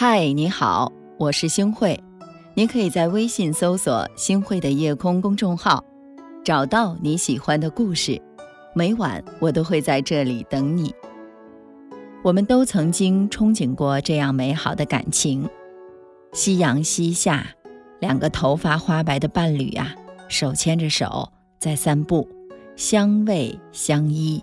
嗨，你好，我是星慧。你可以在微信搜索“星慧的夜空”公众号，找到你喜欢的故事。每晚我都会在这里等你。我们都曾经憧憬过这样美好的感情：夕阳西下，两个头发花白的伴侣啊，手牵着手在散步，相偎相依。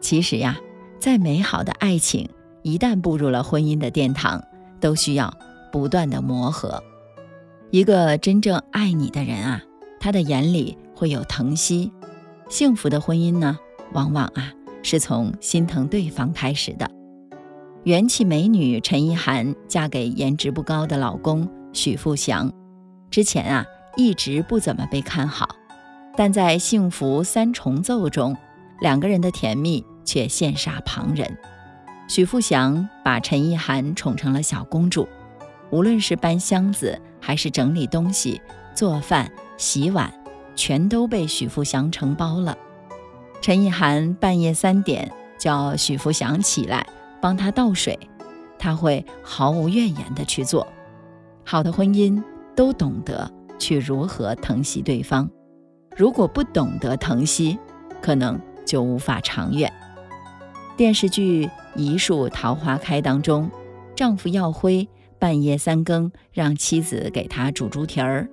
其实呀，再美好的爱情，一旦步入了婚姻的殿堂，都需要不断的磨合。一个真正爱你的人啊，他的眼里会有疼惜。幸福的婚姻呢，往往啊是从心疼对方开始的。元气美女陈意涵嫁给颜值不高的老公许富祥，之前啊一直不怎么被看好，但在幸福三重奏中，两个人的甜蜜却羡煞旁人。许富祥把陈意涵宠成了小公主，无论是搬箱子还是整理东西、做饭、洗碗，全都被许富祥承包了。陈意涵半夜三点叫许富祥起来帮他倒水，他会毫无怨言地去做。好的婚姻都懂得去如何疼惜对方，如果不懂得疼惜，可能就无法长远。电视剧《一树桃花开》当中，丈夫耀辉半夜三更让妻子给他煮猪蹄儿，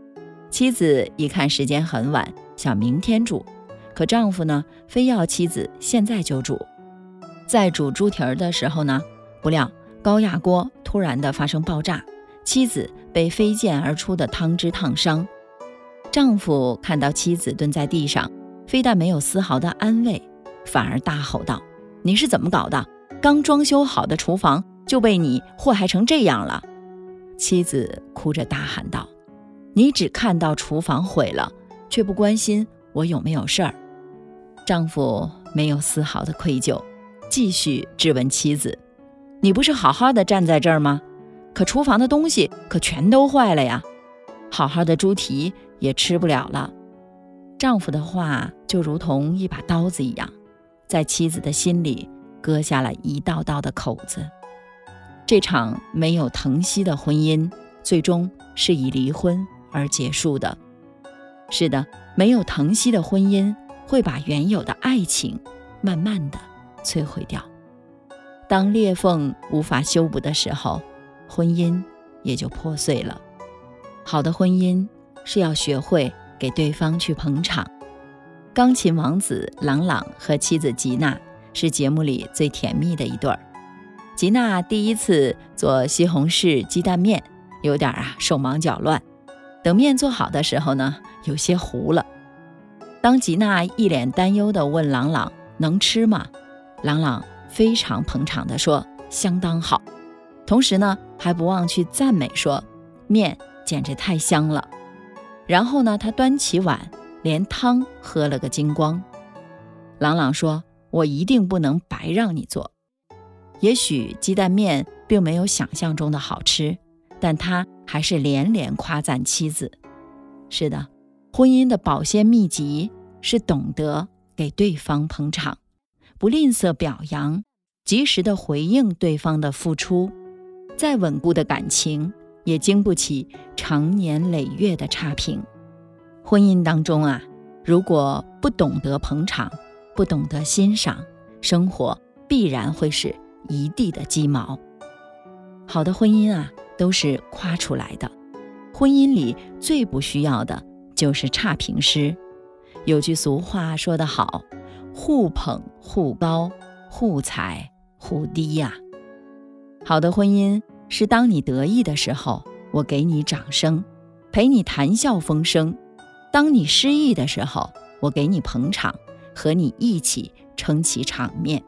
妻子一看时间很晚，想明天煮，可丈夫呢非要妻子现在就煮。在煮猪蹄儿的时候呢，不料高压锅突然的发生爆炸，妻子被飞溅而出的汤汁烫伤。丈夫看到妻子蹲在地上，非但没有丝毫的安慰，反而大吼道。你是怎么搞的？刚装修好的厨房就被你祸害成这样了！妻子哭着大喊道：“你只看到厨房毁了，却不关心我有没有事儿。”丈夫没有丝毫的愧疚，继续质问妻子：“你不是好好的站在这儿吗？可厨房的东西可全都坏了呀！好好的猪蹄也吃不了了。”丈夫的话就如同一把刀子一样。在妻子的心里割下了一道道的口子。这场没有疼惜的婚姻，最终是以离婚而结束的。是的，没有疼惜的婚姻会把原有的爱情慢慢的摧毁掉。当裂缝无法修补的时候，婚姻也就破碎了。好的婚姻是要学会给对方去捧场。钢琴王子朗朗和妻子吉娜是节目里最甜蜜的一对儿。吉娜第一次做西红柿鸡蛋面，有点啊手忙脚乱。等面做好的时候呢，有些糊了。当吉娜一脸担忧地问朗朗能吃吗？朗朗非常捧场地说相当好，同时呢还不忘去赞美说面简直太香了。然后呢，他端起碗。连汤喝了个精光。朗朗说：“我一定不能白让你做。也许鸡蛋面并没有想象中的好吃，但他还是连连夸赞妻子。是的，婚姻的保鲜秘籍是懂得给对方捧场，不吝啬表扬，及时的回应对方的付出。再稳固的感情，也经不起长年累月的差评。”婚姻当中啊，如果不懂得捧场，不懂得欣赏，生活必然会是一地的鸡毛。好的婚姻啊，都是夸出来的。婚姻里最不需要的就是差评师。有句俗话说得好：“互捧互高，互踩互低呀。”好的婚姻是当你得意的时候，我给你掌声，陪你谈笑风生。当你失意的时候，我给你捧场，和你一起撑起场面。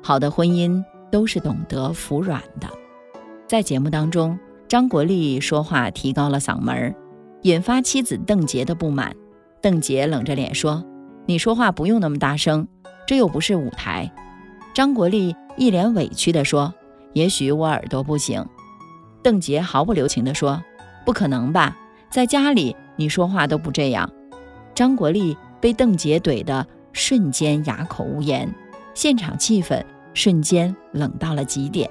好的婚姻都是懂得服软的。在节目当中，张国立说话提高了嗓门，引发妻子邓婕的不满。邓婕冷着脸说：“你说话不用那么大声，这又不是舞台。”张国立一脸委屈地说：“也许我耳朵不行。”邓婕毫不留情地说：“不可能吧，在家里。”你说话都不这样，张国立被邓婕怼得瞬间哑口无言，现场气氛瞬间冷到了极点。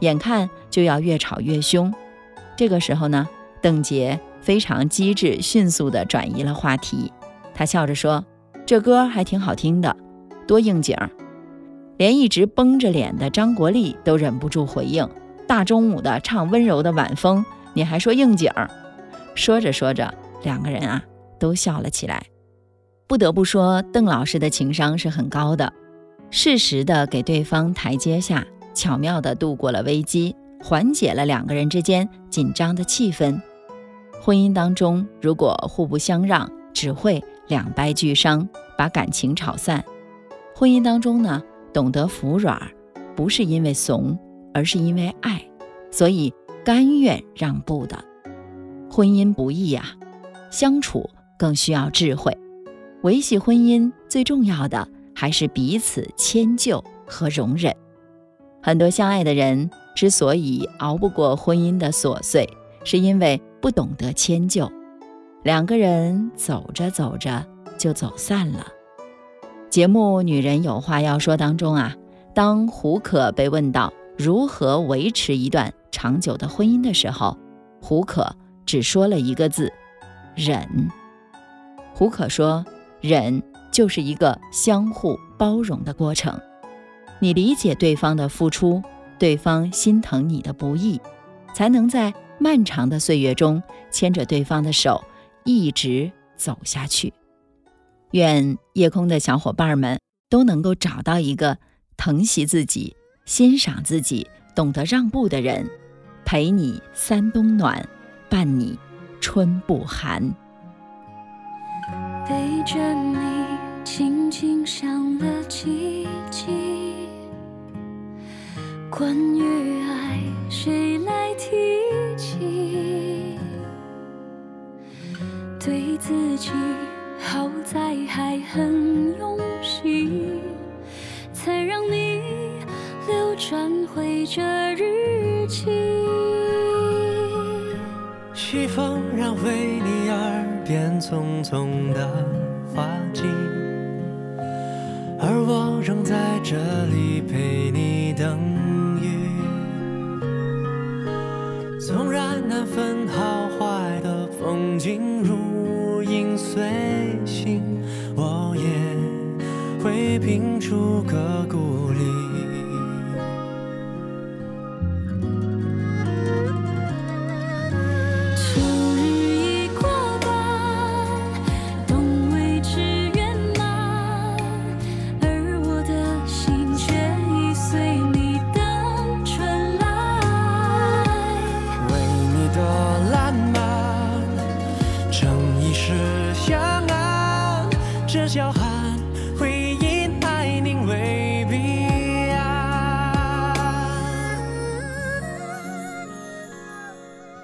眼看就要越吵越凶。这个时候呢，邓婕非常机智，迅速地转移了话题。她笑着说：“这歌还挺好听的，多应景。”连一直绷着脸的张国立都忍不住回应：“大中午的唱温柔的晚风，你还说应景？”说着说着，两个人啊都笑了起来。不得不说，邓老师的情商是很高的，适时的给对方台阶下，巧妙的度过了危机，缓解了两个人之间紧张的气氛。婚姻当中，如果互不相让，只会两败俱伤，把感情吵散。婚姻当中呢？懂得服软，不是因为怂，而是因为爱，所以甘愿让步的。婚姻不易呀，相处更需要智慧。维系婚姻最重要的还是彼此迁就和容忍。很多相爱的人之所以熬不过婚姻的琐碎，是因为不懂得迁就，两个人走着走着就走散了。节目《女人有话要说》当中啊，当胡可被问到如何维持一段长久的婚姻的时候，胡可只说了一个字：忍。胡可说，忍就是一个相互包容的过程。你理解对方的付出，对方心疼你的不易，才能在漫长的岁月中牵着对方的手一直走下去。愿夜空的小伙伴们都能够找到一个疼惜自己、欣赏自己、懂得让步的人，陪你三冬暖，伴你春不寒。背着你，轻轻想了几句，关于爱，谁来提起？对自己。好在还很用心，才让你流转回这日记。西风染回你耳边匆匆的花季，而我仍在这里陪你等雨。纵然难分好坏的风景如影随形，我也。会拼出个故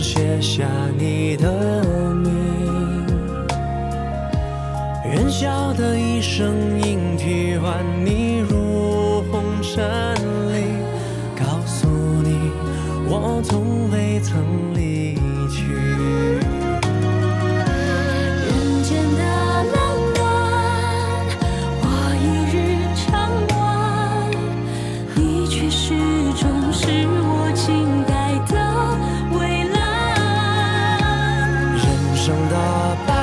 写下你的名，远小的一声莺啼唤你入红尘里，告诉你我从未曾离去。长大吧